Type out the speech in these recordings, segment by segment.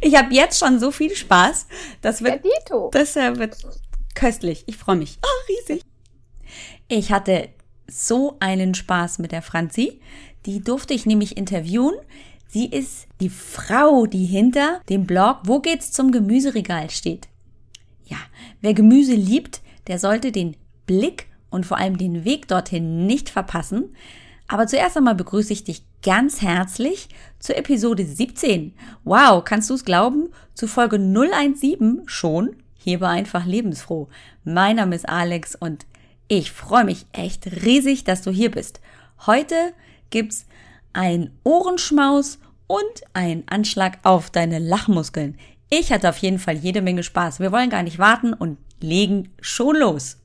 Ich habe jetzt schon so viel Spaß. Das wird, Ja, das äh, wird köstlich. Ich freue mich. Oh, riesig. Ich hatte so einen Spaß mit der Franzi. Die durfte ich nämlich interviewen. Sie ist die Frau, die hinter dem Blog Wo geht's zum Gemüseregal steht. Ja, wer Gemüse liebt, der sollte den Blick und vor allem den Weg dorthin nicht verpassen. Aber zuerst einmal begrüße ich dich ganz herzlich zur Episode 17. Wow, kannst du es glauben? Zu Folge 017 schon? Hier bei Einfach Lebensfroh. Mein Name ist Alex und ich freue mich echt riesig, dass du hier bist. Heute gibt's ein Ohrenschmaus und einen Anschlag auf deine Lachmuskeln. Ich hatte auf jeden Fall jede Menge Spaß. Wir wollen gar nicht warten und legen schon los.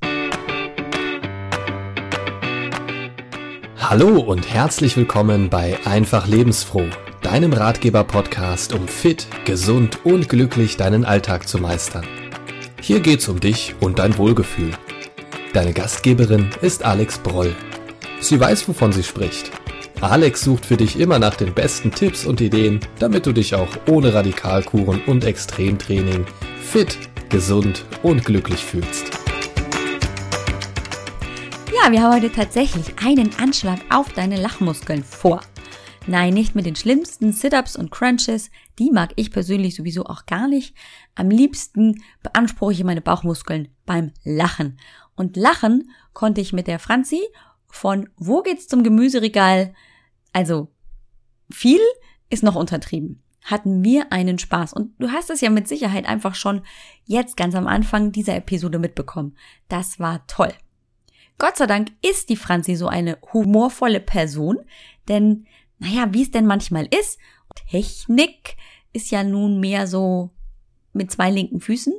Hallo und herzlich willkommen bei Einfach Lebensfroh, deinem Ratgeber-Podcast, um fit, gesund und glücklich deinen Alltag zu meistern. Hier geht's um dich und dein Wohlgefühl. Deine Gastgeberin ist Alex Broll. Sie weiß, wovon sie spricht. Alex sucht für dich immer nach den besten Tipps und Ideen, damit du dich auch ohne Radikalkuren und Extremtraining fit, gesund und glücklich fühlst. Ja, wir haben heute tatsächlich einen Anschlag auf deine Lachmuskeln vor. Nein, nicht mit den schlimmsten Sit-ups und Crunches, die mag ich persönlich sowieso auch gar nicht. Am liebsten beanspruche ich meine Bauchmuskeln beim Lachen. Und lachen konnte ich mit der Franzi von Wo geht's zum Gemüseregal? Also viel ist noch untertrieben. Hatten wir einen Spaß. Und du hast es ja mit Sicherheit einfach schon jetzt ganz am Anfang dieser Episode mitbekommen. Das war toll. Gott sei Dank ist die Franzi so eine humorvolle Person, denn, naja, wie es denn manchmal ist, Technik ist ja nun mehr so mit zwei linken Füßen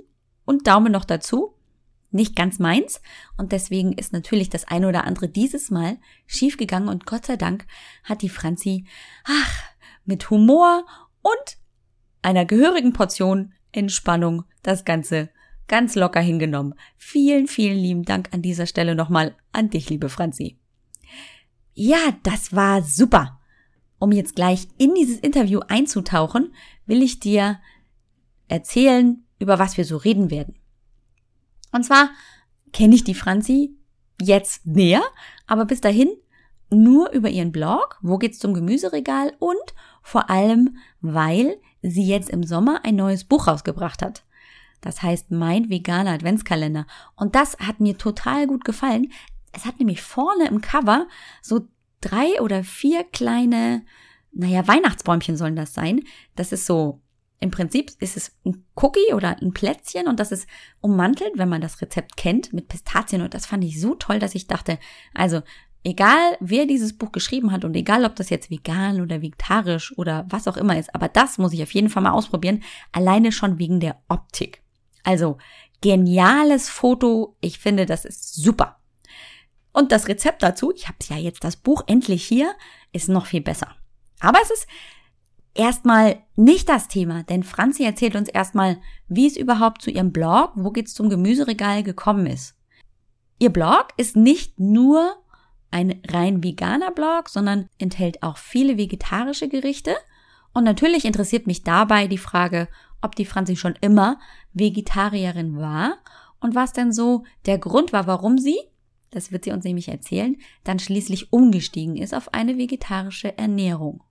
und Daumen noch dazu. Nicht ganz meins. Und deswegen ist natürlich das eine oder andere dieses Mal schiefgegangen und Gott sei Dank hat die Franzi, ach, mit Humor und einer gehörigen Portion Entspannung das Ganze ganz locker hingenommen. Vielen, vielen lieben Dank an dieser Stelle nochmal an dich, liebe Franzi. Ja, das war super. Um jetzt gleich in dieses Interview einzutauchen, will ich dir erzählen, über was wir so reden werden. Und zwar kenne ich die Franzi jetzt näher, aber bis dahin nur über ihren Blog, wo geht's zum Gemüseregal und vor allem, weil sie jetzt im Sommer ein neues Buch rausgebracht hat. Das heißt Mein veganer Adventskalender. Und das hat mir total gut gefallen. Es hat nämlich vorne im Cover so drei oder vier kleine, naja, Weihnachtsbäumchen sollen das sein. Das ist so, im Prinzip ist es ein Cookie oder ein Plätzchen und das ist ummantelt, wenn man das Rezept kennt, mit Pistazien. Und das fand ich so toll, dass ich dachte, also egal wer dieses Buch geschrieben hat und egal ob das jetzt vegan oder vegetarisch oder was auch immer ist, aber das muss ich auf jeden Fall mal ausprobieren, alleine schon wegen der Optik. Also geniales Foto, ich finde, das ist super. Und das Rezept dazu, ich habe ja jetzt das Buch endlich hier, ist noch viel besser. Aber es ist erstmal nicht das Thema, denn Franzi erzählt uns erstmal, wie es überhaupt zu ihrem Blog, wo geht's zum Gemüseregal gekommen ist. Ihr Blog ist nicht nur ein rein veganer Blog, sondern enthält auch viele vegetarische Gerichte. Und natürlich interessiert mich dabei die Frage, ob die Franzi schon immer Vegetarierin war und was denn so der Grund war, warum sie, das wird sie uns nämlich erzählen, dann schließlich umgestiegen ist auf eine vegetarische Ernährung.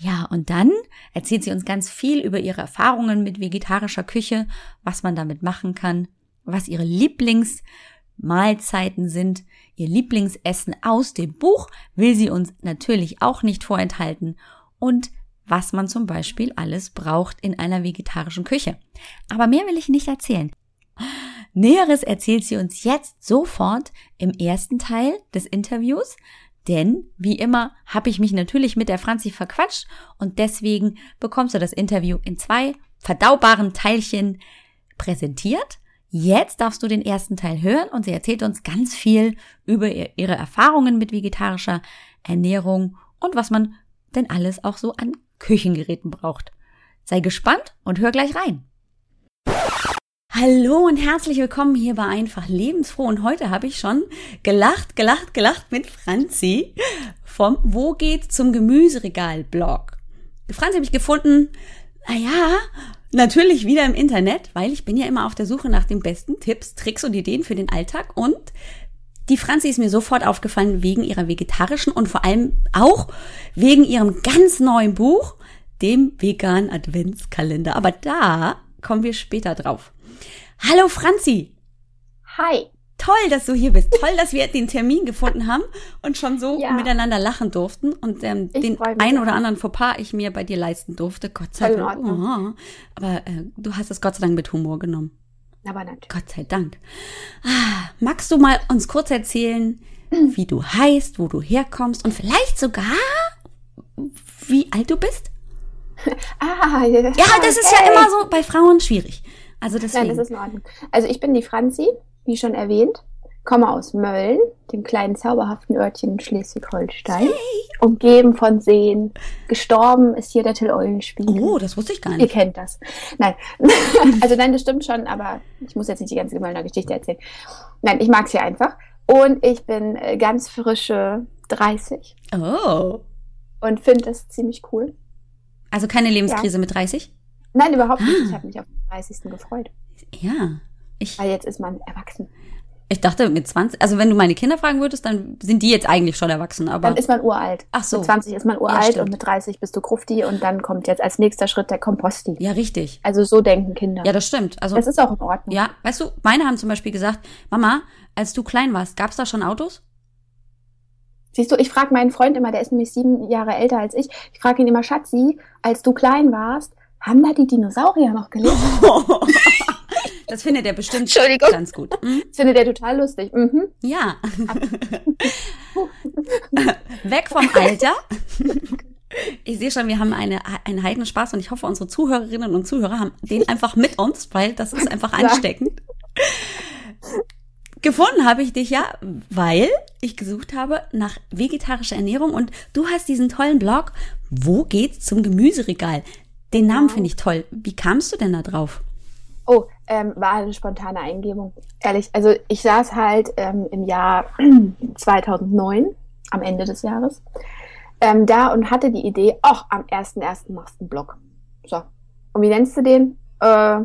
Ja, und dann erzählt sie uns ganz viel über ihre Erfahrungen mit vegetarischer Küche, was man damit machen kann, was ihre Lieblingsmahlzeiten sind, ihr Lieblingsessen aus dem Buch will sie uns natürlich auch nicht vorenthalten und was man zum Beispiel alles braucht in einer vegetarischen Küche. Aber mehr will ich nicht erzählen. Näheres erzählt sie uns jetzt sofort im ersten Teil des Interviews, denn wie immer habe ich mich natürlich mit der Franzi verquatscht und deswegen bekommst du das Interview in zwei verdaubaren Teilchen präsentiert. Jetzt darfst du den ersten Teil hören und sie erzählt uns ganz viel über ihre Erfahrungen mit vegetarischer Ernährung und was man denn alles auch so an Küchengeräten braucht. Sei gespannt und hör gleich rein. Hallo und herzlich willkommen hier bei Einfach Lebensfroh. Und heute habe ich schon gelacht, gelacht, gelacht mit Franzi vom Wo geht zum Gemüseregal Blog. Franzi habe ich gefunden Naja, natürlich wieder im Internet, weil ich bin ja immer auf der Suche nach den besten Tipps, Tricks und Ideen für den Alltag und die Franzi ist mir sofort aufgefallen wegen ihrer vegetarischen und vor allem auch wegen ihrem ganz neuen Buch, dem veganen Adventskalender. Aber da kommen wir später drauf. Hallo Franzi. Hi. Toll, dass du hier bist. Toll, dass wir den Termin gefunden haben und schon so ja. miteinander lachen durften und ähm, den ein oder anderen Fauxpas ich mir bei dir leisten durfte. Gott sei Dank. Oh, aber äh, du hast es Gott sei Dank mit Humor genommen. Aber natürlich. Gott sei Dank. Ah, magst du mal uns kurz erzählen, wie du heißt, wo du herkommst und vielleicht sogar, wie alt du bist? ah, ja. Ja, das ist ja immer so bei Frauen schwierig. Also deswegen. Nein, das ist in Ordnung. Also ich bin die Franzi, wie schon erwähnt, komme aus Mölln, dem kleinen zauberhaften Örtchen in Schleswig-Holstein, umgeben von Seen. Gestorben ist hier der Till Eulenspiegel. Oh, das wusste ich gar nicht. Ihr kennt das. Nein, also nein, das stimmt schon, aber ich muss jetzt nicht die ganze Möllner Geschichte erzählen. Nein, ich mag es hier einfach. Und ich bin äh, ganz frische 30. Oh. Und finde das ziemlich cool. Also keine Lebenskrise ja. mit 30? Nein, überhaupt nicht. Ah. Ich habe mich auf den 30. gefreut. Ja. Ich, Weil jetzt ist man erwachsen. Ich dachte mit 20, also wenn du meine Kinder fragen würdest, dann sind die jetzt eigentlich schon erwachsen, aber. Dann ist man uralt. Ach so. Mit 20 ist man uralt ja, und mit 30 bist du Krufti und dann kommt jetzt als nächster Schritt der Komposti. Ja, richtig. Also so denken Kinder. Ja, das stimmt. Also. Das ist auch in Ordnung. Ja, weißt du, meine haben zum Beispiel gesagt, Mama, als du klein warst, gab's da schon Autos? Siehst du, ich frage meinen Freund immer, der ist nämlich sieben Jahre älter als ich. Ich frage ihn immer, Schatzi, als du klein warst, haben da die Dinosaurier noch gelebt? Das findet er bestimmt ganz gut. Mhm. Das findet er total lustig. Mhm. Ja. Weg vom Alter. Ich sehe schon, wir haben eine, einen heiden Spaß und ich hoffe, unsere Zuhörerinnen und Zuhörer haben den einfach mit uns, weil das ist einfach ansteckend. Gefunden habe ich dich ja, weil ich gesucht habe nach vegetarischer Ernährung und du hast diesen tollen Blog. Wo geht's zum Gemüseregal? Den Namen finde ich toll. Wie kamst du denn da drauf? Oh, ähm, war eine spontane Eingebung. Ehrlich, also ich saß halt ähm, im Jahr 2009, am Ende des Jahres, ähm, da und hatte die Idee, ach, am 1.1. machst du einen Blog. So. Und wie nennst du den? Äh,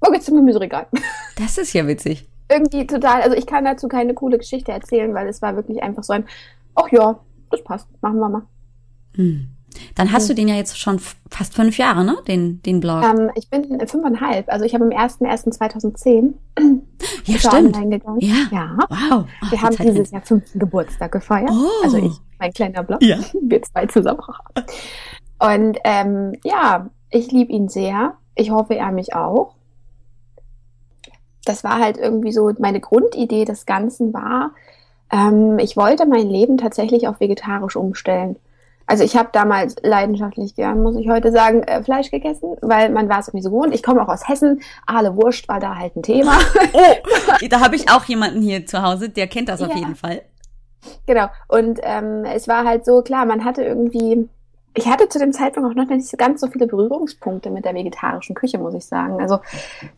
wo geht's zum Gemüseregal? Das ist ja witzig. Irgendwie total, also ich kann dazu keine coole Geschichte erzählen, weil es war wirklich einfach so ein, ach ja, das passt, machen wir mal. Hm. Dann hast du den ja jetzt schon fast fünf Jahre, ne? Den, den Blog. Ähm, ich bin fünfeinhalb. Also ich habe im 1.1.2010 ja, stimmt. Ja. ja. Wow. Ach, Wir haben Zeit dieses Jahr fünften Geburtstag gefeiert. Oh. Also ich, mein kleiner Blog. Ja. Wir zwei zusammen. Und ähm, ja, ich liebe ihn sehr. Ich hoffe, er mich auch. Das war halt irgendwie so, meine Grundidee des Ganzen war, ähm, ich wollte mein Leben tatsächlich auf vegetarisch umstellen. Also ich habe damals leidenschaftlich gern, muss ich heute sagen, äh, Fleisch gegessen, weil man war es irgendwie so gewohnt. Ich komme auch aus Hessen. Aale Wurst war da halt ein Thema. oh, da habe ich auch jemanden hier zu Hause, der kennt das ja. auf jeden Fall. Genau. Und ähm, es war halt so, klar, man hatte irgendwie, ich hatte zu dem Zeitpunkt auch noch nicht ganz so viele Berührungspunkte mit der vegetarischen Küche, muss ich sagen. Also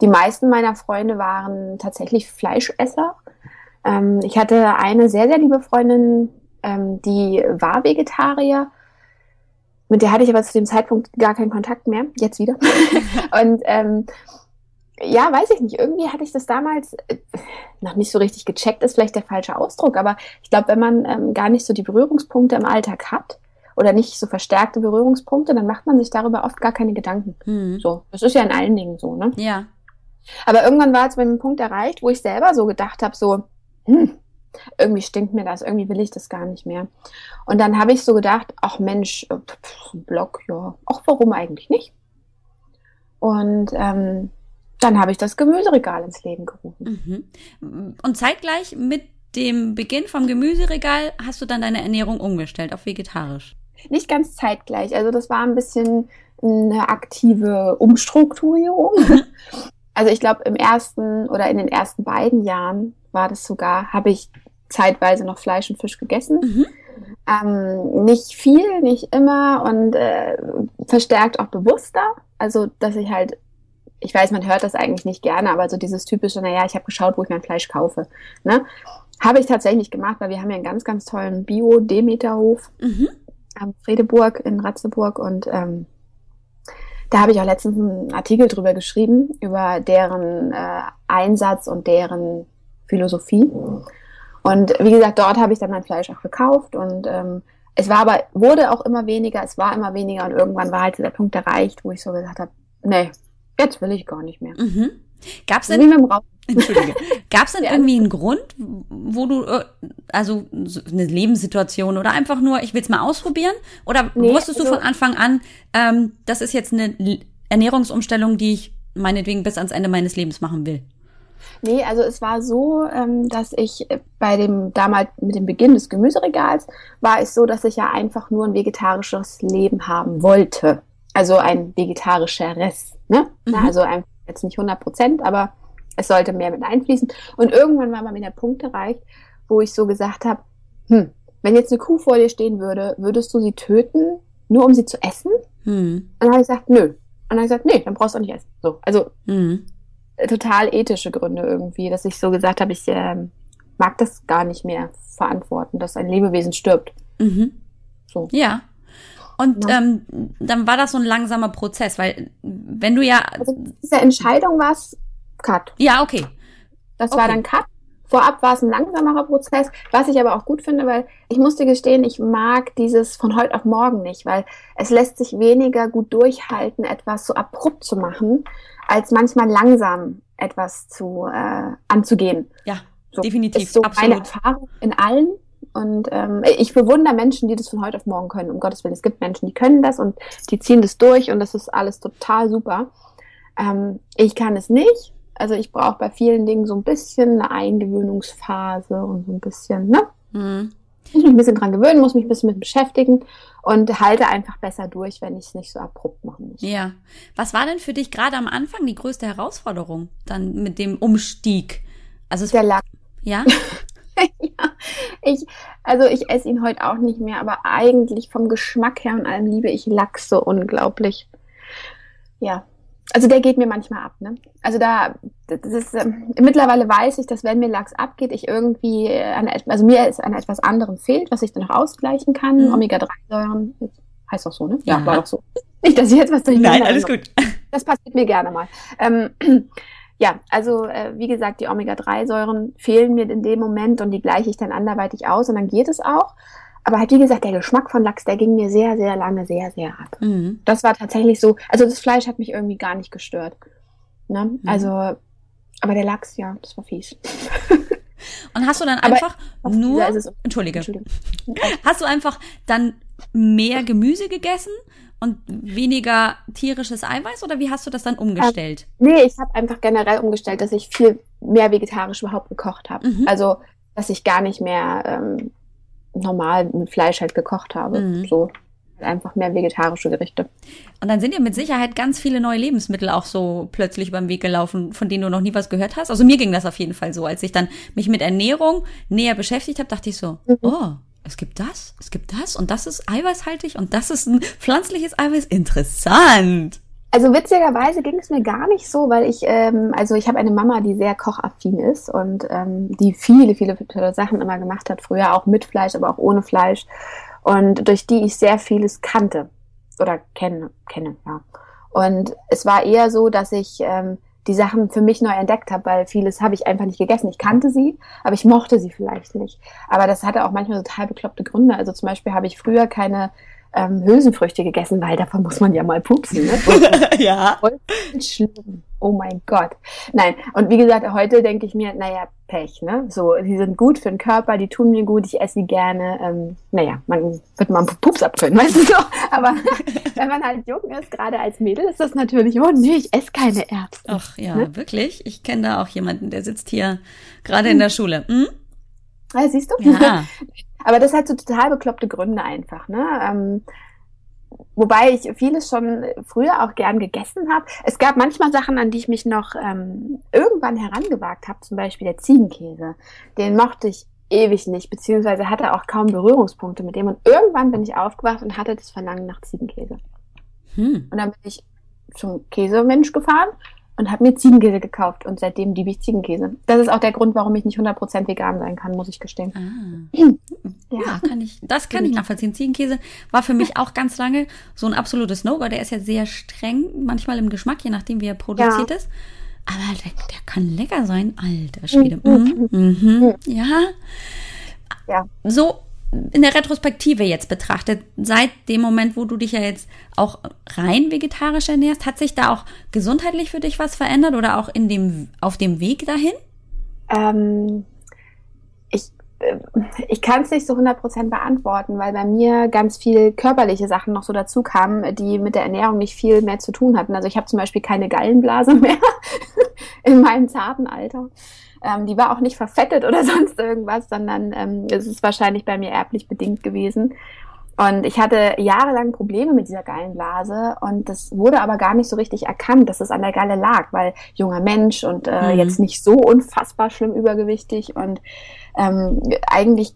die meisten meiner Freunde waren tatsächlich Fleischesser. Ähm, ich hatte eine sehr, sehr liebe Freundin, ähm, die war Vegetarier mit der hatte ich aber zu dem Zeitpunkt gar keinen Kontakt mehr, jetzt wieder. und ähm, ja, weiß ich nicht. Irgendwie hatte ich das damals äh, noch nicht so richtig gecheckt, ist vielleicht der falsche Ausdruck, aber ich glaube, wenn man ähm, gar nicht so die Berührungspunkte im Alltag hat oder nicht so verstärkte Berührungspunkte, dann macht man sich darüber oft gar keine Gedanken. Mhm. So, das ist ja in allen Dingen so, ne? Ja. Aber irgendwann war es bei einem Punkt erreicht, wo ich selber so gedacht habe, so, hm, irgendwie stinkt mir das, irgendwie will ich das gar nicht mehr. Und dann habe ich so gedacht, ach Mensch, äh, Blog, ja, ach warum eigentlich nicht? Und ähm, dann habe ich das Gemüseregal ins Leben gerufen. Mhm. Und zeitgleich mit dem Beginn vom Gemüseregal hast du dann deine Ernährung umgestellt auf vegetarisch? Nicht ganz zeitgleich. Also das war ein bisschen eine aktive Umstrukturierung. Mhm. Also ich glaube, im ersten oder in den ersten beiden Jahren war das sogar, habe ich zeitweise noch Fleisch und Fisch gegessen. Mhm. Ähm, nicht viel, nicht immer und äh, verstärkt auch bewusster. Also, dass ich halt, ich weiß, man hört das eigentlich nicht gerne, aber so dieses typische, naja, ich habe geschaut, wo ich mein Fleisch kaufe. Ne? Habe ich tatsächlich gemacht, weil wir haben ja einen ganz, ganz tollen Bio-Demeterhof mhm. am Fredeburg in Ratzeburg und ähm, da habe ich auch letztens einen Artikel drüber geschrieben, über deren äh, Einsatz und deren Philosophie. Und wie gesagt, dort habe ich dann mein Fleisch auch gekauft und ähm, es war aber, wurde auch immer weniger, es war immer weniger und irgendwann war halt der Punkt erreicht, wo ich so gesagt habe, nee, jetzt will ich gar nicht mehr. Mhm. Gab es denn, Entschuldige, gab es denn irgendwie einen Grund, wo du, äh, also eine Lebenssituation oder einfach nur, ich will es mal ausprobieren? Oder nee, wusstest also, du von Anfang an, ähm, das ist jetzt eine Ernährungsumstellung, die ich meinetwegen bis ans Ende meines Lebens machen will? Nee, also es war so, ähm, dass ich bei dem damals mit dem Beginn des Gemüseregals war es so, dass ich ja einfach nur ein vegetarisches Leben haben wollte. Also ein vegetarisches, ne? Mhm. Also ein, jetzt nicht 100 Prozent, aber es sollte mehr mit einfließen. Und irgendwann war mal mir der Punkt erreicht, wo ich so gesagt habe, hm, wenn jetzt eine Kuh vor dir stehen würde, würdest du sie töten, nur um sie zu essen? Hm. Und dann habe ich gesagt, nö. Und dann habe ich gesagt, nee, dann brauchst du auch nicht essen. So, also hm. Total ethische Gründe irgendwie, dass ich so gesagt habe, ich äh, mag das gar nicht mehr verantworten, dass ein Lebewesen stirbt. Mhm. So. Ja. Und ja. ähm, dann war das so ein langsamer Prozess, weil wenn du ja. Also diese Entscheidung war es Cut. Ja, okay. Das okay. war dann Cut. Vorab war es ein langsamerer Prozess, was ich aber auch gut finde, weil ich musste gestehen, ich mag dieses von heute auf morgen nicht, weil es lässt sich weniger gut durchhalten, etwas so abrupt zu machen, als manchmal langsam etwas zu äh, anzugehen. Ja, so, definitiv. Ist so absolut. meine Erfahrung in allen. Und ähm, ich bewundere Menschen, die das von heute auf morgen können. Um Gottes Willen, es gibt Menschen, die können das und die ziehen das durch und das ist alles total super. Ähm, ich kann es nicht also ich brauche bei vielen Dingen so ein bisschen eine Eingewöhnungsphase und so ein bisschen, ne? Mhm. Muss mich ein bisschen dran gewöhnen, muss mich ein bisschen mit beschäftigen und halte einfach besser durch, wenn ich es nicht so abrupt machen muss. Ja. Was war denn für dich gerade am Anfang die größte Herausforderung dann mit dem Umstieg? Also es der Lack. Ja? ja, ich, also ich esse ihn heute auch nicht mehr, aber eigentlich vom Geschmack her und allem liebe ich Lachs so unglaublich. Ja, also der geht mir manchmal ab, ne? Also da, das ist, äh, mittlerweile weiß ich, dass wenn mir Lachs abgeht, ich irgendwie an, also mir ist an etwas anderem fehlt, was ich dann noch ausgleichen kann. Mhm. Omega-3-Säuren, heißt doch so, ne? Ja, ja, war doch so. Nicht, dass ich jetzt was durcheinander Nein, alles gut. Das passiert mir gerne mal. Ähm, ja, also äh, wie gesagt, die Omega-3-Säuren fehlen mir in dem Moment und die gleiche ich dann anderweitig aus und dann geht es auch. Aber halt, wie gesagt, der Geschmack von Lachs, der ging mir sehr, sehr lange sehr, sehr ab. Mhm. Das war tatsächlich so, also das Fleisch hat mich irgendwie gar nicht gestört. Ne? Mhm. Also, aber der Lachs, ja, das war fies. Und hast du dann einfach aber, nur, Entschuldige, Entschuldige, hast du einfach dann mehr Gemüse gegessen und weniger tierisches Eiweiß oder wie hast du das dann umgestellt? Ähm, nee, ich habe einfach generell umgestellt, dass ich viel mehr vegetarisch überhaupt gekocht habe. Mhm. Also, dass ich gar nicht mehr ähm, normal mit Fleisch halt gekocht habe. Mhm. So einfach mehr vegetarische Gerichte. Und dann sind ja mit Sicherheit ganz viele neue Lebensmittel auch so plötzlich beim Weg gelaufen, von denen du noch nie was gehört hast. Also mir ging das auf jeden Fall so. Als ich dann mich mit Ernährung näher beschäftigt habe, dachte ich so, mhm. oh, es gibt das, es gibt das und das ist eiweißhaltig und das ist ein pflanzliches Eiweiß. Interessant. Also witzigerweise ging es mir gar nicht so, weil ich, ähm, also ich habe eine Mama, die sehr kochaffin ist und ähm, die viele, viele tolle Sachen immer gemacht hat, früher auch mit Fleisch, aber auch ohne Fleisch und durch die ich sehr vieles kannte oder kenne, kenne, ja. Und es war eher so, dass ich ähm, die Sachen für mich neu entdeckt habe, weil vieles habe ich einfach nicht gegessen. Ich kannte sie, aber ich mochte sie vielleicht nicht. Aber das hatte auch manchmal total bekloppte Gründe. Also zum Beispiel habe ich früher keine ähm, Hülsenfrüchte gegessen, weil davon muss man ja mal pupsen. Ne? ja. Voll schlimm. Oh mein Gott. Nein, und wie gesagt, heute denke ich mir, naja, Pech, ne? So, die sind gut für den Körper, die tun mir gut, ich esse sie gerne. Ähm, naja, man wird mal einen Pups abkönnen, weißt du so. Aber wenn man halt jung ist, gerade als Mädel, ist das natürlich, oh nee, ich esse keine Erbsen. Ach ja, ne? wirklich? Ich kenne da auch jemanden, der sitzt hier gerade in der Schule. Hm? Ja, siehst du? Ja. Aber das hat so total bekloppte Gründe einfach, ne? Ähm, wobei ich vieles schon früher auch gern gegessen habe. Es gab manchmal Sachen, an die ich mich noch ähm, irgendwann herangewagt habe, zum Beispiel der Ziegenkäse. Den mochte ich ewig nicht, beziehungsweise hatte auch kaum Berührungspunkte mit dem. Und irgendwann bin ich aufgewacht und hatte das Verlangen nach Ziegenkäse. Hm. Und dann bin ich zum Käsemensch gefahren und habe mir Ziegenkäse gekauft und seitdem liebe ich Ziegenkäse. Das ist auch der Grund, warum ich nicht 100% vegan sein kann, muss ich gestehen. Ah. Ja. ja, kann ich, das kann ich nachvollziehen. Ziegenkäse war für mich auch ganz lange so ein absolutes No-Go. Der ist ja sehr streng, manchmal im Geschmack, je nachdem, wie er produziert ja. ist. Aber der, der, kann lecker sein, alter Schwede. Mhm. Mhm. Ja. ja. So in der Retrospektive jetzt betrachtet, seit dem Moment, wo du dich ja jetzt auch rein vegetarisch ernährst, hat sich da auch gesundheitlich für dich was verändert oder auch in dem, auf dem Weg dahin? Ähm, ich äh, ich kann es nicht so 100% beantworten, weil bei mir ganz viel körperliche Sachen noch so dazu kamen, die mit der Ernährung nicht viel mehr zu tun hatten. Also ich habe zum Beispiel keine Gallenblase mehr in meinem zarten Alter. Ähm, die war auch nicht verfettet oder sonst irgendwas, sondern ähm, es ist wahrscheinlich bei mir erblich bedingt gewesen. Und ich hatte jahrelang Probleme mit dieser Gallenblase und das wurde aber gar nicht so richtig erkannt, dass es an der Galle lag, weil junger Mensch und äh, mhm. jetzt nicht so unfassbar schlimm übergewichtig und ähm, eigentlich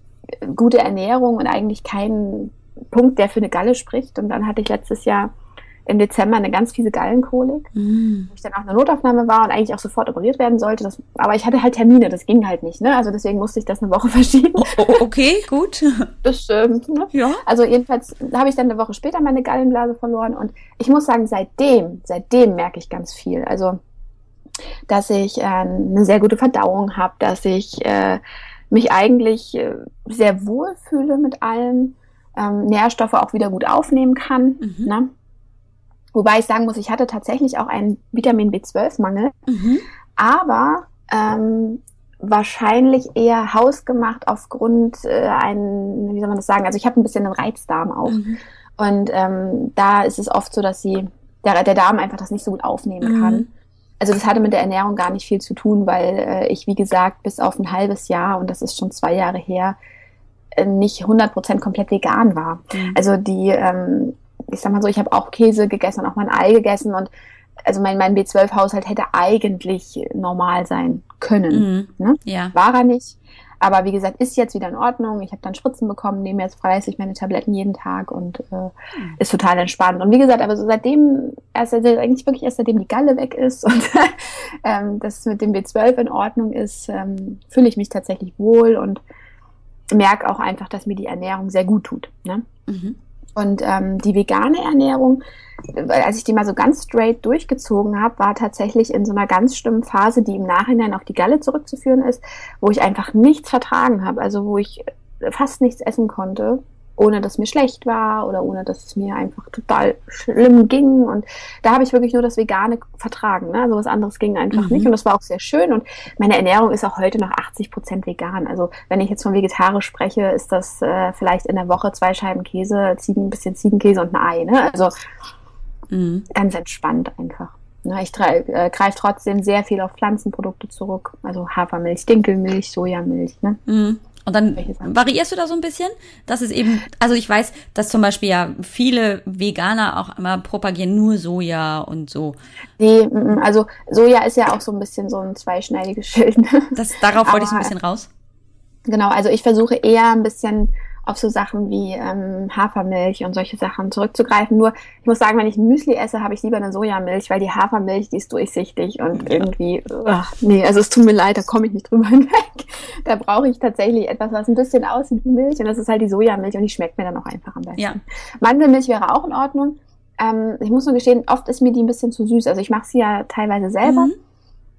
gute Ernährung und eigentlich kein Punkt, der für eine Galle spricht. Und dann hatte ich letztes Jahr im Dezember eine ganz fiese Gallenkolik, mhm. wo ich dann auch in der Notaufnahme war und eigentlich auch sofort operiert werden sollte. Das, aber ich hatte halt Termine, das ging halt nicht. Ne? Also deswegen musste ich das eine Woche verschieben. Oh, oh, okay, gut. Das stimmt. Ne? Ja. Also jedenfalls habe ich dann eine Woche später meine Gallenblase verloren und ich muss sagen, seitdem, seitdem merke ich ganz viel. Also dass ich äh, eine sehr gute Verdauung habe, dass ich äh, mich eigentlich äh, sehr wohl fühle mit allem, ähm, Nährstoffe auch wieder gut aufnehmen kann. Mhm. Ne? Wobei ich sagen muss, ich hatte tatsächlich auch einen Vitamin B12-Mangel, mhm. aber ähm, wahrscheinlich eher hausgemacht aufgrund äh, einen, wie soll man das sagen, also ich habe ein bisschen einen Reizdarm auch. Mhm. Und ähm, da ist es oft so, dass sie, der, der Darm einfach das nicht so gut aufnehmen kann. Mhm. Also das hatte mit der Ernährung gar nicht viel zu tun, weil äh, ich, wie gesagt, bis auf ein halbes Jahr, und das ist schon zwei Jahre her, äh, nicht 100% komplett vegan war. Mhm. Also die ähm, ich sag mal so, ich habe auch Käse gegessen und auch mal ein Ei gegessen und also mein, mein B12-Haushalt hätte eigentlich normal sein können. Mhm. Ne? Ja. War er nicht. Aber wie gesagt, ist jetzt wieder in Ordnung. Ich habe dann Spritzen bekommen, nehme jetzt fleißig meine Tabletten jeden Tag und äh, mhm. ist total entspannt. Und wie gesagt, aber so seitdem, erst eigentlich wirklich erst seitdem die Galle weg ist und ähm, das mit dem B12 in Ordnung ist, ähm, fühle ich mich tatsächlich wohl und merke auch einfach, dass mir die Ernährung sehr gut tut. Ne? Mhm. Und ähm, die vegane Ernährung, als ich die mal so ganz straight durchgezogen habe, war tatsächlich in so einer ganz schlimmen Phase, die im Nachhinein auf die Galle zurückzuführen ist, wo ich einfach nichts vertragen habe, also wo ich fast nichts essen konnte ohne dass mir schlecht war oder ohne dass es mir einfach total schlimm ging. Und da habe ich wirklich nur das Vegane vertragen. Ne? Also was anderes ging einfach mhm. nicht. Und das war auch sehr schön. Und meine Ernährung ist auch heute noch 80 Prozent vegan. Also wenn ich jetzt von vegetarisch spreche, ist das äh, vielleicht in der Woche zwei Scheiben Käse, Ziegen, ein bisschen Ziegenkäse und ein Ei. Ne? Also mhm. ganz entspannt einfach. Ne? Ich äh, greife trotzdem sehr viel auf Pflanzenprodukte zurück. Also Hafermilch, Dinkelmilch, Sojamilch. Ne? Mhm. Und dann variierst du da so ein bisschen? Das ist eben, also ich weiß, dass zum Beispiel ja viele Veganer auch immer propagieren nur Soja und so. Nee, also Soja ist ja auch so ein bisschen so ein zweischneidiges Schild. Das, darauf wollte ich so ein bisschen raus. Genau, also ich versuche eher ein bisschen auf so Sachen wie ähm, Hafermilch und solche Sachen zurückzugreifen. Nur, ich muss sagen, wenn ich Müsli esse, habe ich lieber eine Sojamilch, weil die Hafermilch, die ist durchsichtig und ja. irgendwie, ach, nee, also es tut mir leid, da komme ich nicht drüber hinweg. Da brauche ich tatsächlich etwas, was ein bisschen aussieht wie Milch und das ist halt die Sojamilch und die schmeckt mir dann auch einfach am besten. Ja. Mandelmilch wäre auch in Ordnung. Ähm, ich muss nur gestehen, oft ist mir die ein bisschen zu süß. Also ich mache sie ja teilweise selber. Mhm.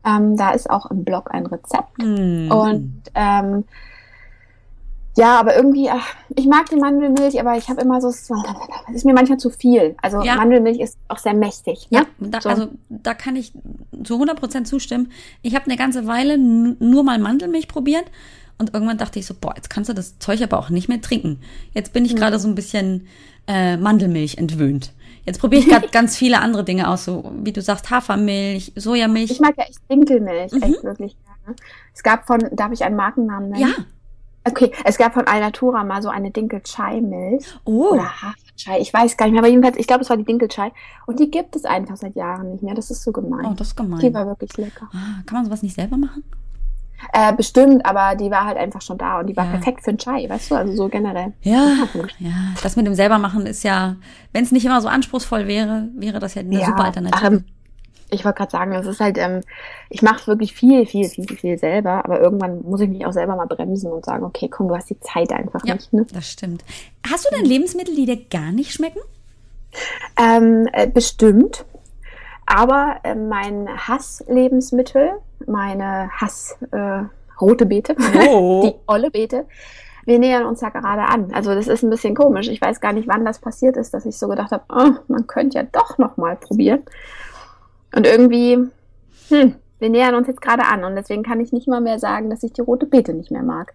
Ähm, da ist auch im Blog ein Rezept. Mhm. Und ähm, ja, aber irgendwie, ach, ich mag die Mandelmilch, aber ich habe immer so, es ist mir manchmal zu viel. Also ja. Mandelmilch ist auch sehr mächtig. Ne? Ja, da, so. also da kann ich zu 100% zustimmen. Ich habe eine ganze Weile nur mal Mandelmilch probiert und irgendwann dachte ich so, boah, jetzt kannst du das Zeug aber auch nicht mehr trinken. Jetzt bin ich mhm. gerade so ein bisschen äh, Mandelmilch entwöhnt. Jetzt probiere ich gerade ganz viele andere Dinge aus, so wie du sagst, Hafermilch, Sojamilch. Ich mag ja echt Dinkelmilch, mhm. echt wirklich gerne. Es gab von, darf ich einen Markennamen nennen? Ja. Okay, es gab von Alnatura mal so eine Dinkel-Chai-Milch. Oh. Oder Hafer-Chai, ich weiß gar nicht mehr, aber jedenfalls, ich glaube, es war die Dinkel-Chai. Und die gibt es einfach seit Jahren nicht mehr. Das ist so gemein. Oh, das ist gemein. Die war wirklich lecker. Ah, kann man sowas nicht selber machen? Äh, bestimmt, aber die war halt einfach schon da und die war ja. perfekt für einen Chai, weißt du, also so generell. Ja, ja, das mit dem selbermachen ist ja, wenn es nicht immer so anspruchsvoll wäre, wäre das ja eine ja, super Alternative. Ähm, ich wollte gerade sagen, es ist halt, ähm, ich mache wirklich viel, viel, viel, viel selber, aber irgendwann muss ich mich auch selber mal bremsen und sagen, okay, komm, du hast die Zeit einfach Ja, nicht. Ne? das stimmt. Hast du denn Lebensmittel, die dir gar nicht schmecken? Ähm, äh, bestimmt. Aber äh, mein Hasslebensmittel, meine Hass äh, rote Beete, Oh. die olle Beete, wir nähern uns ja gerade an. Also das ist ein bisschen komisch. Ich weiß gar nicht, wann das passiert ist, dass ich so gedacht habe, oh, man könnte ja doch noch mal probieren. Und irgendwie, hm, wir nähern uns jetzt gerade an und deswegen kann ich nicht mal mehr sagen, dass ich die rote Beete nicht mehr mag.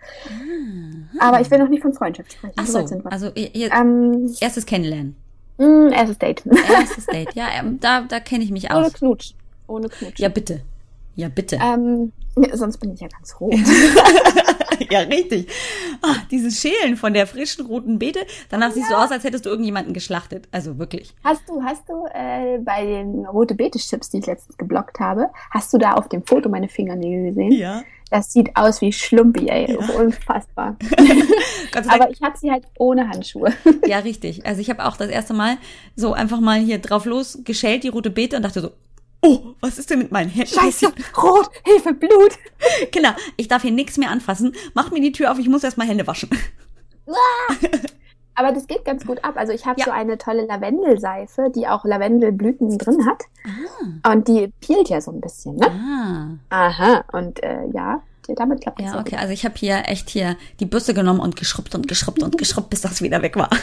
Aber ich will noch nicht von Freundschaft sprechen. Ah. Ach So also ihr, ähm, erstes Kennenlernen. mh, erstes Date. Erstes Date. Ja, ähm, da, da kenne ich mich Ohne aus. Knutsch. Ohne Knutsch. Ja, bitte. Ja, bitte. Ähm, sonst bin ich ja ganz rot. ja, richtig. Ah, dieses Schälen von der frischen roten Beete, danach siehst du aus, als hättest du irgendjemanden geschlachtet. Also wirklich. Hast du, hast du äh, bei den rote Beete Chips, die ich letztens geblockt habe, hast du da auf dem Foto meine Fingernägel gesehen? Ja. Das sieht aus wie Schlumpi, ey. Ja. Unfassbar. Aber ich hatte sie halt ohne Handschuhe. Ja, richtig. Also ich habe auch das erste Mal so einfach mal hier drauf los geschält, die rote Beete und dachte so, oh, was ist denn mit meinen Händen Scheiße, rot, Hilfe, Blut. Genau, ich darf hier nichts mehr anfassen. Mach mir die Tür auf, ich muss erst mal Hände waschen. Aber das geht ganz gut ab. Also ich habe Ja. so eine tolle Lavendelseife, die auch Lavendelblüten drin hat. Und die peelt ja so ein bisschen, ne? Ah, Aha. Und äh, ja, damit klappt das ja, okay. Also ich habe hier echt hier die Bürste genommen und geschrubbt und geschrubbt und geschrubbt, bis das wieder weg war. gut.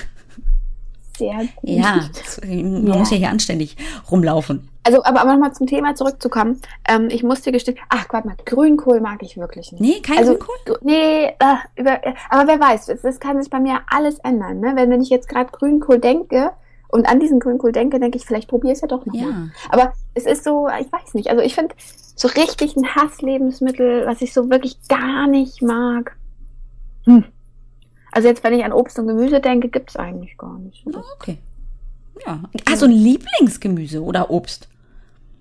Sehr gut. Ja, man Ja. muss ja hier anständig rumlaufen. Also, aber, aber nochmal zum Thema zurückzukommen. Ähm, ich muss dir gestehen, ach, warte mal, Grünkohl mag ich wirklich nicht. Nee, kein also, Grünkohl? gr- Nee, äh, über, äh, aber wer weiß, es, es kann sich bei mir alles ändern. Ne? Wenn, wenn ich jetzt gerade Grünkohl denke und an diesen Grünkohl denke, denke ich, vielleicht probiere ich es ja doch nochmal. Ja. Aber es ist so, ich weiß nicht. Also ich finde so richtig ein Hasslebensmittel, was ich so wirklich gar nicht mag. Hm. Also jetzt, wenn ich an Obst und Gemüse denke, gibt's eigentlich gar nicht. Ah, Okay. Ja. Also ein Lieblingsgemüse oder Obst?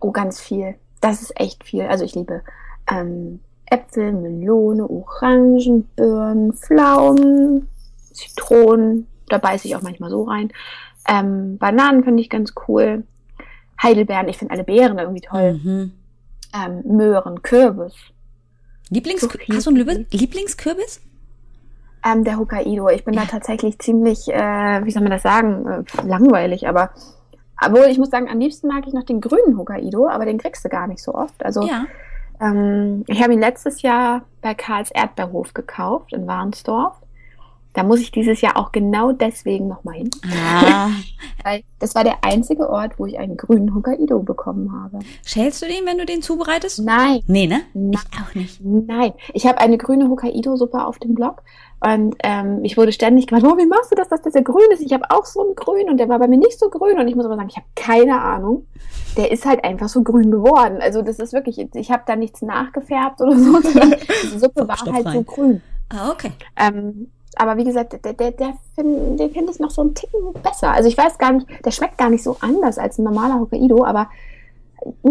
Oh, ganz viel. Das ist echt viel. Also ich liebe ähm, Äpfel, Melone, Orangen, Birnen, Pflaumen, Zitronen. Da beiße ich auch manchmal so rein. Ähm, Bananen finde ich ganz cool. Heidelbeeren, ich finde alle Beeren irgendwie toll. Mhm. Ähm, Möhren, Kürbis. Lieblings. Hast du einen Lieblings Lieblingskürbis? Ähm, der Hokkaido. Ich bin da tatsächlich ziemlich, äh, wie soll man das sagen, äh, langweilig. Aber obwohl ich muss sagen, am liebsten mag ich noch den grünen Hokkaido, aber den kriegst du gar nicht so oft. Also Ja. Ähm, ich habe ihn letztes Jahr bei Karls Erdbeerhof gekauft in Warnsdorf. Da muss ich dieses Jahr auch genau deswegen nochmal hin. Ah. Weil das war der einzige Ort, wo ich einen grünen Hokkaido bekommen habe. Schälst du den, wenn du den zubereitest? Nein, Nee, ne? Nein. Ich auch nicht. nein. Ich habe eine grüne Hokkaido-Suppe auf dem Blog und ähm, ich wurde ständig gefragt, oh, wie machst du das, dass der so grün ist? Ich habe auch so einen grün und der war bei mir nicht so grün und ich muss aber sagen, ich habe keine Ahnung. Der ist halt einfach so grün geworden. Also das ist wirklich, ich habe da nichts nachgefärbt oder so. Die Suppe war halt so rein. grün. Ah, okay. Ähm, aber wie gesagt, der, der, der find, den finde ich noch so einen Ticken besser. Also ich weiß gar nicht, der schmeckt gar nicht so anders als ein normaler Hokkaido, aber äh,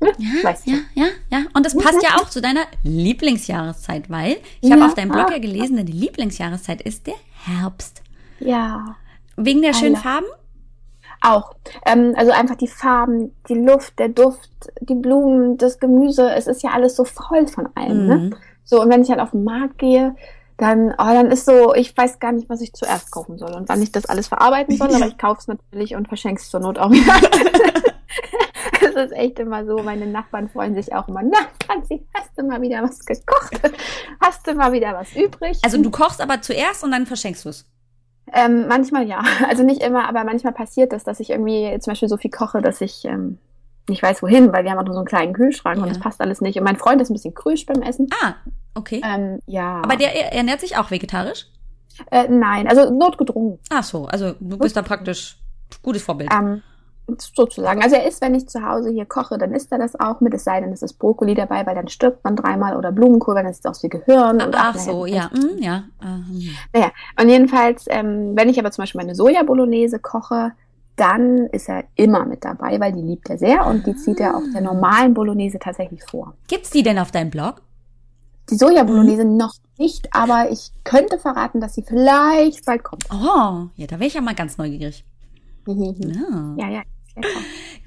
Ja, Weißt du. ja, ja, ja. Und das passt ja auch zu deiner Lieblingsjahreszeit, weil ich habe Ja. auf deinem Blog ja gelesen, deine Lieblingsjahreszeit ist der Herbst. ja, Wegen der schönen Alle. Farben? auch. Ähm, also einfach die Farben, die Luft, der Duft, die Blumen, das Gemüse, es ist ja alles so voll von allem. Ne? So, und wenn ich halt auf den Markt gehe, dann, oh, dann ist so, ich weiß gar nicht, was ich zuerst kaufen soll und wann ich das alles verarbeiten soll, aber ich kaufe es natürlich und verschenke es zur Not auch wieder. Es ist echt immer so, meine Nachbarn freuen sich auch immer, na, Franzi, hast du mal wieder was gekocht? Hast du mal wieder was übrig? Also du kochst aber zuerst und dann verschenkst du es. Ähm, manchmal ja. Also nicht immer, aber manchmal passiert das, dass ich irgendwie zum Beispiel so viel koche, dass ich ähm, nicht weiß wohin, weil wir haben auch nur so einen kleinen Kühlschrank und Ja. das passt alles nicht. Und mein Freund ist ein bisschen krüsch beim Essen. Ah, okay. Ähm, ja. Aber der er- ernährt sich auch vegetarisch? äh, nein, also notgedrungen. Ach so, also du bist da praktisch gutes Vorbild. Ähm, sozusagen. Also er isst, wenn ich zu Hause hier koche, dann isst er das auch mit, es sei denn, es ist Brokkoli dabei, weil dann stirbt man dreimal oder Blumenkohl, weil dann ist es aus wie Gehirn. und Ach naja, so, ja, hm, ja. ähm, Naja, und jedenfalls, ähm, wenn ich aber zum Beispiel meine Soja-Bolognese koche, dann ist er immer mit dabei, weil die liebt er sehr und die zieht er auch der normalen Bolognese tatsächlich vor. Gibt's die denn auf deinem Blog? Die Soja-Bolognese noch nicht, aber ich könnte verraten, dass sie vielleicht bald kommt. Oh, ja, da wäre ich ja mal ganz neugierig. ja, Ja. ja, ist lecker.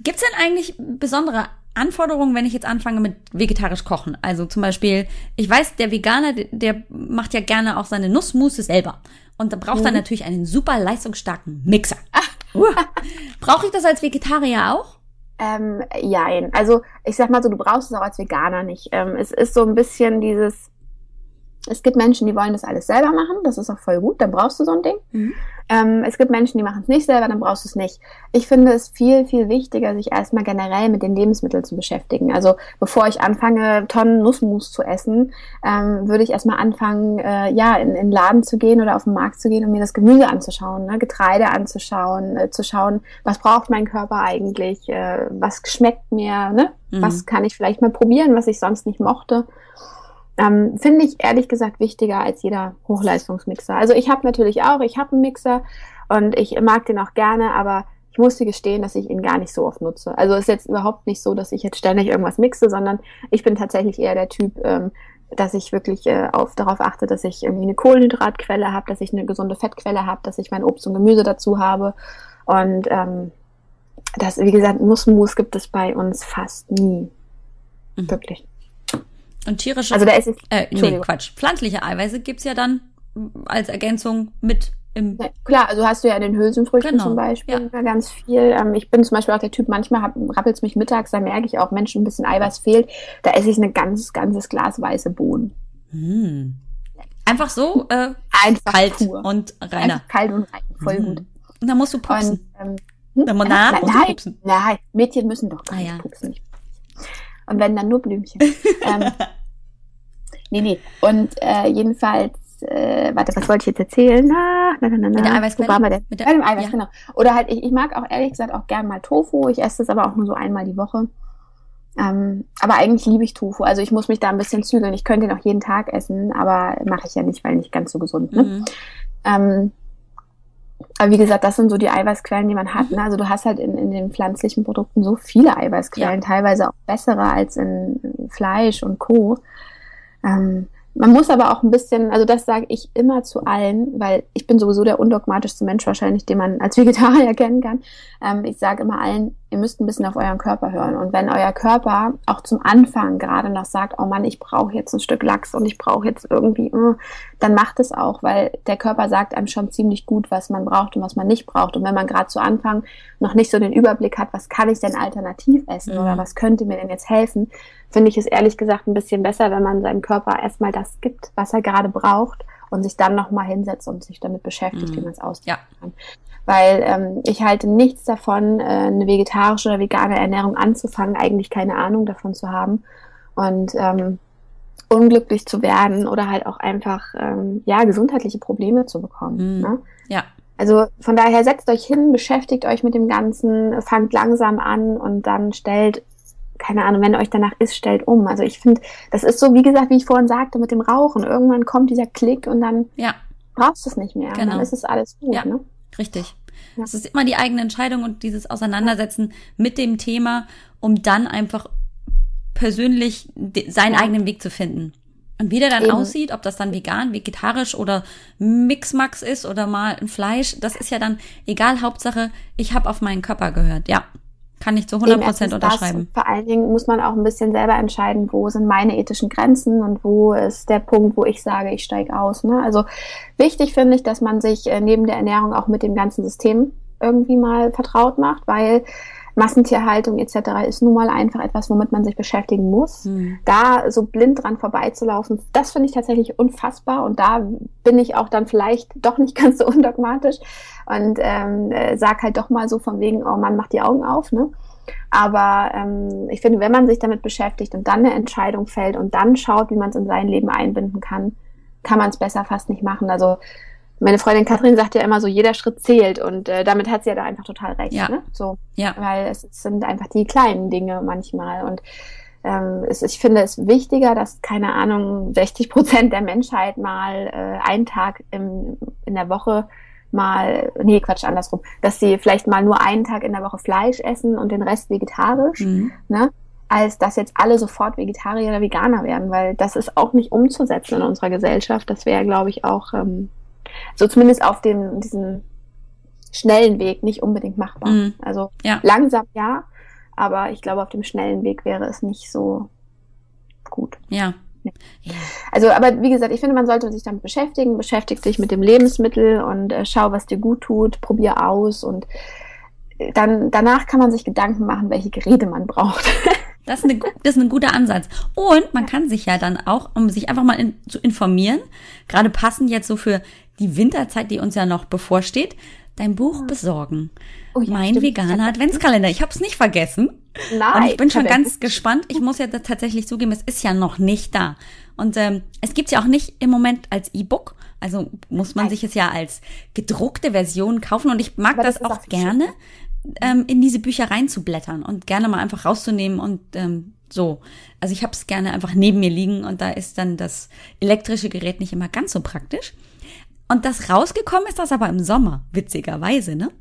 Gibt's denn eigentlich besondere Anforderungen, wenn ich jetzt anfange mit vegetarisch kochen? Also zum Beispiel, ich weiß, der Veganer, der, macht ja gerne auch seine Nussmusse selber. Und da braucht mhm. er natürlich einen super leistungsstarken Mixer. Uh. Brauche ich das als Vegetarier auch? Ähm, jein. Also ich sag mal so, du brauchst es auch als Veganer nicht. Ähm, es ist so ein bisschen dieses, es gibt Menschen, die wollen das alles selber machen, das ist auch voll gut, dann brauchst du so ein Ding. Mhm. Ähm, es gibt Menschen, die machen es nicht selber, dann brauchst du es nicht. Ich finde es viel, viel wichtiger, sich erstmal generell mit den Lebensmitteln zu beschäftigen. Also bevor ich anfange, Tonnen Nussmus zu essen, ähm, würde ich erstmal anfangen, äh, ja, in, in den Laden zu gehen oder auf den Markt zu gehen und mir das Gemüse anzuschauen, ne? Getreide anzuschauen, äh, zu schauen, was braucht mein Körper eigentlich, äh, was schmeckt mir, ne? Mhm. was kann ich vielleicht mal probieren, was ich sonst nicht mochte. Ähm, Finde ich ehrlich gesagt wichtiger als jeder Hochleistungsmixer. Also ich habe natürlich auch, ich habe einen Mixer und ich mag den auch gerne, aber ich musste gestehen, dass ich ihn gar nicht so oft nutze. Also es ist jetzt überhaupt nicht so, dass ich jetzt ständig irgendwas mixe, sondern ich bin tatsächlich eher der Typ, ähm, dass ich wirklich äh, auf, darauf achte, dass ich irgendwie eine Kohlenhydratquelle habe, dass ich eine gesunde Fettquelle habe, dass ich mein Obst und Gemüse dazu habe. Und ähm, das, wie gesagt, Nussmus gibt es bei uns fast nie. Mhm. Wirklich. Und tierische, also da ist es, äh, nee, Quatsch, pflanzliche Eiweiße gibt's ja dann als Ergänzung mit im ja, klar, also hast du ja in den Hülsenfrüchten genau, zum Beispiel ja. ganz viel. Ähm, ich bin zum Beispiel auch der Typ, manchmal rappelt es mich mittags, da merke ich auch, Menschen ein bisschen Eiweiß fehlt. Da esse ich ein ganz, ganzes Glas weiße Bohnen. Hm. Einfach so äh, Einfach kalt pur. und reiner. Einfach kalt und rein, voll hm. gut. Und dann musst du pupsen. Und, ähm, hm? Dann nein, nein, nein, Mädchen müssen doch gar ah, ja. pupsen. Und wenn, dann nur Blümchen. ähm, Nee, nee. Und äh, jedenfalls, äh, warte, was wollte ich jetzt erzählen? Na, na, na, na, Mit der Eiweißquelle? Wo war man denn? Mit der, Bei dem Eiweiß, ja. genau. Oder halt, ich, ich mag auch ehrlich gesagt auch gern mal Tofu. Ich esse das aber auch nur so einmal die Woche. Ähm, aber eigentlich liebe ich Tofu. Also ich muss mich da ein bisschen zügeln. Ich könnte ihn auch jeden Tag essen, aber mache ich ja nicht, weil nicht ganz so gesund. Ne? Mhm. Ähm, aber wie gesagt, das sind so die Eiweißquellen, die man hat. Ne? Also du hast halt in, in den pflanzlichen Produkten so viele Eiweißquellen, Ja. teilweise auch bessere als in Fleisch und Co. Ähm, man muss aber auch ein bisschen, also das sage ich immer zu allen, weil ich bin sowieso der undogmatischste Mensch wahrscheinlich, den man als Vegetarier kennen kann. Ähm, ich sage immer allen, ihr müsst ein bisschen auf euren Körper hören. Und wenn euer Körper auch zum Anfang gerade noch sagt, oh Mann, ich brauche jetzt ein Stück Lachs und ich brauche jetzt irgendwie, äh, dann macht es auch, weil der Körper sagt einem schon ziemlich gut, was man braucht und was man nicht braucht. Und wenn man gerade zu Anfang noch nicht so den Überblick hat, was kann ich denn alternativ essen Mhm. oder was könnte mir denn jetzt helfen, finde ich es ehrlich gesagt ein bisschen besser, wenn man seinem Körper erstmal das gibt, was er gerade braucht und sich dann nochmal hinsetzt und sich damit beschäftigt, Mhm. wie man es ausdrücken Ja. kann. Weil ähm, ich halte nichts davon, äh, eine vegetarische oder vegane Ernährung anzufangen, eigentlich keine Ahnung davon zu haben und ähm, unglücklich zu werden oder halt auch einfach ähm, ja gesundheitliche Probleme zu bekommen. Mhm. Ne? Ja. Also von daher setzt euch hin, beschäftigt euch mit dem Ganzen, fangt langsam an und dann stellt, keine Ahnung, wenn euch danach ist, stellt um. Also ich finde, das ist so, wie gesagt, wie ich vorhin sagte, mit dem Rauchen. Irgendwann kommt dieser Klick und dann Ja, brauchst du es nicht mehr. Genau. dann ist es alles gut. Ja. Ne? Richtig. Ja. Es ist immer die eigene Entscheidung und dieses Auseinandersetzen mit dem Thema, um dann einfach persönlich seinen eigenen Weg zu finden. Und wie der dann Eben. aussieht, ob das dann vegan, vegetarisch oder Mixmax ist oder mal ein Fleisch, das ist ja dann egal. Hauptsache, ich habe auf meinen Körper gehört. Ja, kann ich zu 100 Eben Prozent das unterschreiben. und Vor allen Dingen muss man auch ein bisschen selber entscheiden, wo sind meine ethischen Grenzen und wo ist der Punkt, wo ich sage, ich steige aus. Ne? Also wichtig finde ich, dass man sich äh, neben der Ernährung auch mit dem ganzen System irgendwie mal vertraut macht, weil Massentierhaltung etc. ist nun mal einfach etwas, womit man sich beschäftigen muss. Hm. Da so blind dran vorbeizulaufen, das finde ich tatsächlich unfassbar und da bin ich auch dann vielleicht doch nicht ganz so undogmatisch und ähm, äh, sag halt doch mal so von wegen, oh Mann, mach die Augen auf, ne? Aber ähm, ich finde, wenn man sich damit beschäftigt und dann eine Entscheidung fällt und dann schaut, wie man es in sein Leben einbinden kann, kann man es besser fast nicht machen. Also meine Freundin Katrin sagt ja immer so, jeder Schritt zählt und äh, damit hat sie ja da einfach total recht. Ja. Ne? So, Ja. weil es sind einfach die kleinen Dinge manchmal und ähm, es, ich finde es wichtiger, dass, keine Ahnung, 60 Prozent der Menschheit mal äh, einen Tag im, in der Woche mal, nee, Quatsch, andersrum, dass sie vielleicht mal nur einen Tag in der Woche Fleisch essen und den Rest vegetarisch, Hm. ne? als dass jetzt alle sofort Vegetarier oder Veganer werden, weil das ist auch nicht umzusetzen in unserer Gesellschaft. Das wäre, glaube ich, auch ähm, so zumindest auf dem, diesem schnellen Weg nicht unbedingt machbar. Mhm. Also Ja. langsam ja, Aber ich glaube, auf dem schnellen Weg wäre es nicht so gut. Ja. Also, aber wie gesagt, ich finde, man sollte sich damit beschäftigen. Beschäftigt dich mit dem Lebensmittel und äh, schau, was dir gut tut, probier aus und äh, dann danach kann man sich Gedanken machen, welche Geräte man braucht. Das ist, eine, das ist ein guter Ansatz. Und man kann sich ja dann auch, um sich einfach mal in, zu informieren, gerade passend jetzt so für die Winterzeit, die uns ja noch bevorsteht, dein Buch besorgen. Oh ja, mein stimmt. veganer Adventskalender. Ich habe es nicht vergessen. Nein. Und ich bin schon ganz gespannt. Ich muss ja tatsächlich zugeben, es ist ja noch nicht da. Und ähm, es gibt's ja auch nicht im Moment als E-Book. Also muss man sich es ja als gedruckte Version kaufen. Und ich mag das, das auch gerne, ähm, in diese Bücher reinzublättern und gerne mal einfach rauszunehmen und ähm, so. Also ich habe es gerne einfach neben mir liegen und da ist dann das elektrische Gerät nicht immer ganz so praktisch. Und das rausgekommen ist das aber im Sommer, witzigerweise, ne?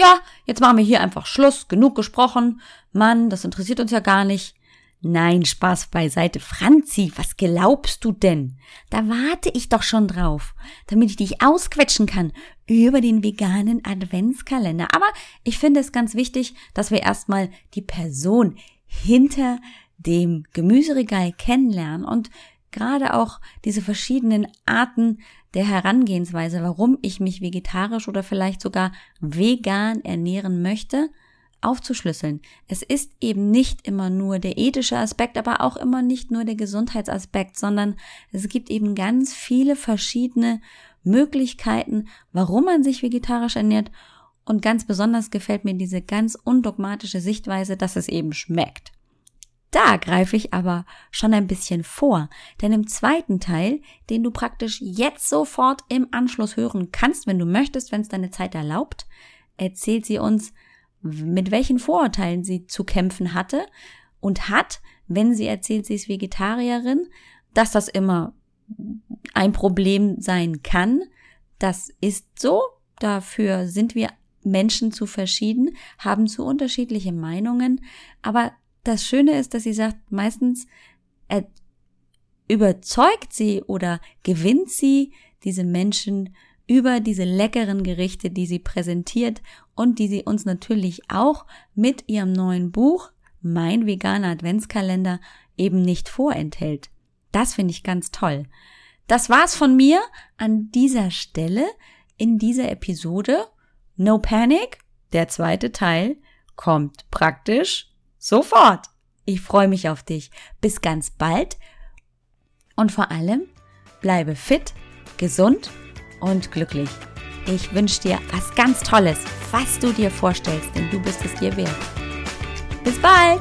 Ja, jetzt machen wir hier einfach Schluss, genug gesprochen. Mann, das interessiert uns ja gar nicht. Nein, Spaß beiseite. Franzi, was glaubst du denn? Da warte ich doch schon drauf, damit ich dich ausquetschen kann über den veganen Adventskalender. Aber ich finde es ganz wichtig, dass wir erstmal die Person hinter dem Gemüseregal kennenlernen und gerade auch diese verschiedenen Arten der Herangehensweise, warum ich mich vegetarisch oder vielleicht sogar vegan ernähren möchte, aufzuschlüsseln. Es ist eben nicht immer nur der ethische Aspekt, aber auch immer nicht nur der Gesundheitsaspekt, sondern es gibt eben ganz viele verschiedene Möglichkeiten, warum man sich vegetarisch ernährt. Und ganz besonders gefällt mir diese ganz undogmatische Sichtweise, dass es eben schmeckt. Da greife ich aber schon ein bisschen vor, denn im zweiten Teil, den du praktisch jetzt sofort im Anschluss hören kannst, wenn du möchtest, wenn es deine Zeit erlaubt, erzählt sie uns, mit welchen Vorurteilen sie zu kämpfen hatte und hat, wenn sie erzählt, sie ist Vegetarierin, dass das immer ein Problem sein kann. Das ist so. Dafür sind wir Menschen zu verschieden, haben zu unterschiedliche Meinungen. Aber das Schöne ist, dass sie sagt, meistens überzeugt sie oder gewinnt sie diese Menschen über diese leckeren Gerichte, die sie präsentiert und die sie uns natürlich auch mit ihrem neuen Buch Mein veganer Adventskalender eben nicht vorenthält. Das finde ich ganz toll. Das war's von mir an dieser Stelle in dieser Episode. No Panic, der zweite Teil, kommt praktisch sofort. Ich freue mich auf dich. Bis ganz bald. Und vor allem, bleibe fit, gesund und glücklich. Ich wünsche dir was ganz Tolles, was du dir vorstellst, denn du bist es dir wert. Bis bald!